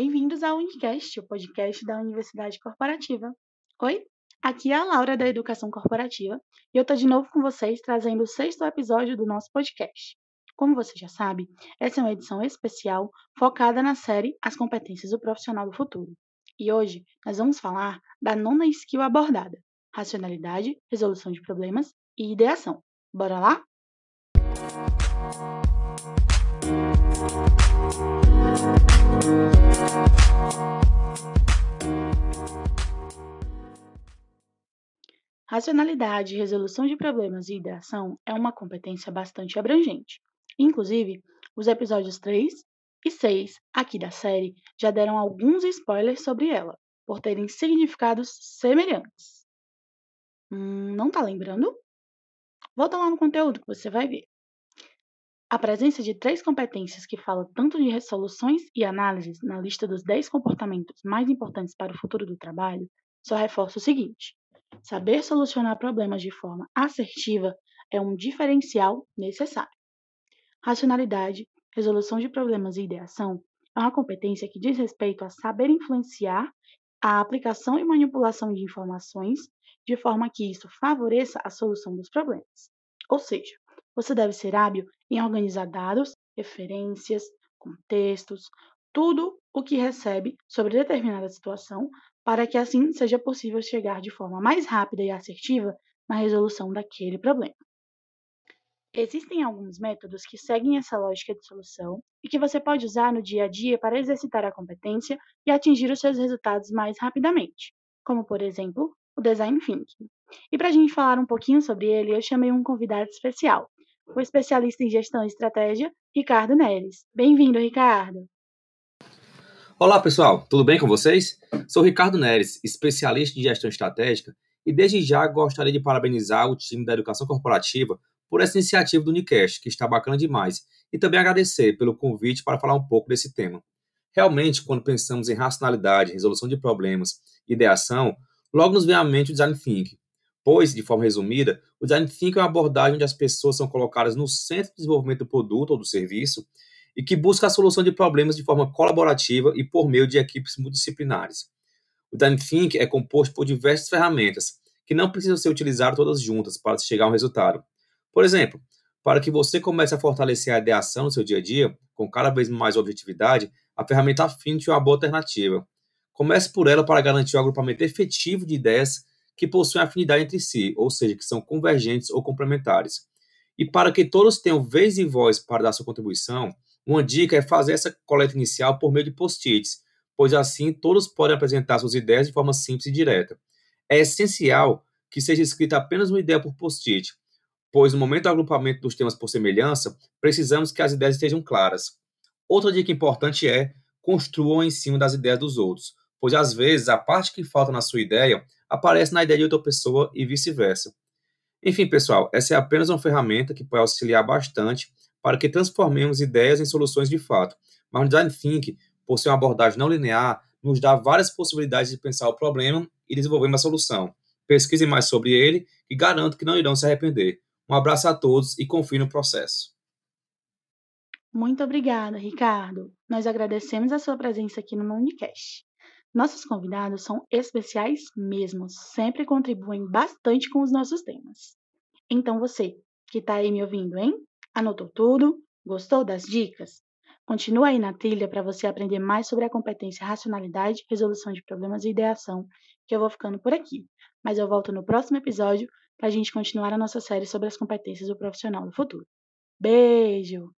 Bem-vindos ao Unicast, o podcast da Universidade Corporativa. Oi, aqui é a Laura da Educação Corporativa e eu tô de novo com vocês trazendo o sexto episódio do nosso podcast. Como você já sabe, essa é uma edição especial focada na série As Competências do Profissional do Futuro. E hoje nós vamos falar da nona skill abordada: racionalidade, resolução de problemas e ideação. Bora lá? Racionalidade, resolução de problemas e ideação é uma competência bastante abrangente. Inclusive, os episódios 3 e 6 aqui da série já deram alguns spoilers sobre ela, por terem significados semelhantes. Hum, não tá lembrando? Volta lá no conteúdo que você vai ver. A presença de três competências que falam tanto de resoluções e análises na lista dos 10 comportamentos mais importantes para o futuro do trabalho só reforça o seguinte: saber solucionar problemas de forma assertiva é um diferencial necessário. Racionalidade, resolução de problemas e ideação é uma competência que diz respeito a saber influenciar a aplicação e manipulação de informações de forma que isso favoreça a solução dos problemas. Ou seja, você deve ser hábil em organizar dados, referências, contextos, tudo o que recebe sobre determinada situação, para que assim seja possível chegar de forma mais rápida e assertiva na resolução daquele problema. Existem alguns métodos que seguem essa lógica de solução e que você pode usar no dia a dia para exercitar a competência e atingir os seus resultados mais rapidamente, como, por exemplo, o Design Thinking. E para a gente falar um pouquinho sobre ele, eu chamei um convidado especial, o especialista em gestão e estratégia, Ricardo Neres. Bem-vindo, Ricardo. Olá, pessoal, tudo bem com vocês? Sou Ricardo Neres, especialista em gestão estratégica, e desde já gostaria de parabenizar o time da Educação Corporativa por essa iniciativa do Unicast, que está bacana demais, e também agradecer pelo convite para falar um pouco desse tema. Realmente, quando pensamos em racionalidade, resolução de problemas, ideação, logo nos vem à mente o design thinking, Pois, de forma resumida, o design thinking é uma abordagem onde as pessoas são colocadas no centro de desenvolvimento do produto ou do serviço e que busca a solução de problemas de forma colaborativa e por meio de equipes multidisciplinares. O design thinking é composto por diversas ferramentas que não precisam ser utilizadas todas juntas para chegar a um resultado. Por exemplo, para que você comece a fortalecer a ideação no seu dia a dia, com cada vez mais objetividade, a ferramenta Affinity é uma boa alternativa. Comece por ela para garantir o agrupamento efetivo de ideias que possuem afinidade entre si, ou seja, que são convergentes ou complementares. E para que todos tenham vez e voz para dar sua contribuição, uma dica é fazer essa coleta inicial por meio de post-its, pois assim todos podem apresentar suas ideias de forma simples e direta. É essencial que seja escrita apenas uma ideia por post-it, pois no momento do agrupamento dos temas por semelhança, precisamos que as ideias estejam claras. Outra dica importante é construam em cima das ideias dos outros, pois às vezes a parte que falta na sua ideia aparece na ideia de outra pessoa e vice-versa. Enfim, pessoal, essa é apenas uma ferramenta que pode auxiliar bastante para que transformemos ideias em soluções de fato. Mas o Design Thinking, por ser uma abordagem não linear, nos dá várias possibilidades de pensar o problema e desenvolver uma solução. Pesquise mais sobre ele e garanto que não irão se arrepender. Um abraço a todos e confie no processo. Muito obrigada, Ricardo. Nós agradecemos a sua presença aqui no Unicast. Nossos convidados são especiais mesmo, sempre contribuem bastante com os nossos temas. Então você, que está aí me ouvindo, hein? Anotou tudo? Gostou das dicas? Continua aí na trilha para você aprender mais sobre a competência racionalidade, resolução de problemas e ideação, que eu vou ficando por aqui. Mas eu volto no próximo episódio para a gente continuar a nossa série sobre as competências do profissional do futuro. Beijo!